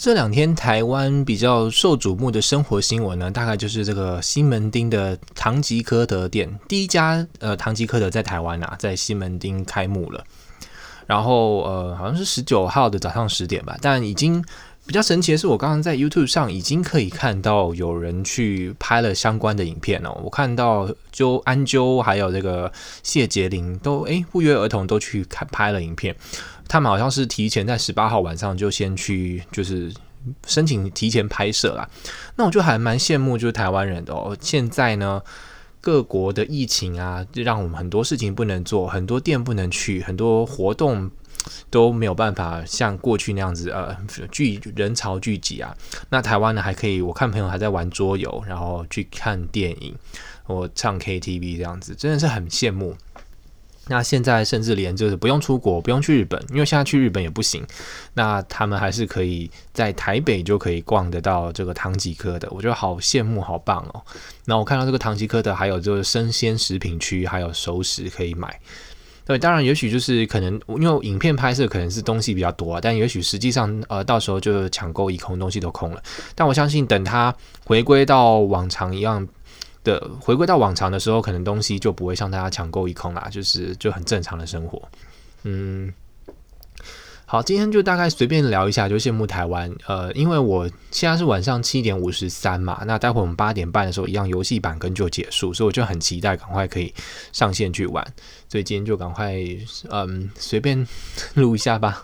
这两天台湾比较受瞩目的生活新闻呢，大概就是这个西门町的唐吉诃德店，第一家呃唐吉诃德在台湾啊，在西门町开幕了。然后呃，好像是十九号的早上十点吧，但已经比较神奇的是，我刚刚在 YouTube 上已经可以看到有人去拍了相关的影片哦。我看到就安啾还有这个谢杰林都诶不约而同都去看拍了影片。他们好像是提前在十八号晚上就先去，就是申请提前拍摄啦。那我就还蛮羡慕，就是台湾人的哦。现在呢，各国的疫情啊，让我们很多事情不能做，很多店不能去，很多活动都没有办法像过去那样子呃聚人潮聚集啊。那台湾呢，还可以，我看朋友还在玩桌游，然后去看电影，我唱 KTV 这样子，真的是很羡慕。那现在甚至连就是不用出国，不用去日本，因为现在去日本也不行。那他们还是可以在台北就可以逛得到这个唐吉诃德，我觉得好羡慕，好棒哦。那我看到这个唐吉诃德还有就是生鲜食品区，还有熟食可以买。对，当然也许就是可能因为影片拍摄可能是东西比较多啊，但也许实际上呃到时候就抢购一空，东西都空了。但我相信等它回归到往常一样。的回归到往常的时候，可能东西就不会像大家抢购一空啦，就是就很正常的生活。嗯，好，今天就大概随便聊一下，就羡慕台湾。呃，因为我现在是晚上七点五十三嘛，那待会我们八点半的时候，一样游戏版跟就结束，所以我就很期待赶快可以上线去玩。所以今天就赶快嗯随便录一下吧。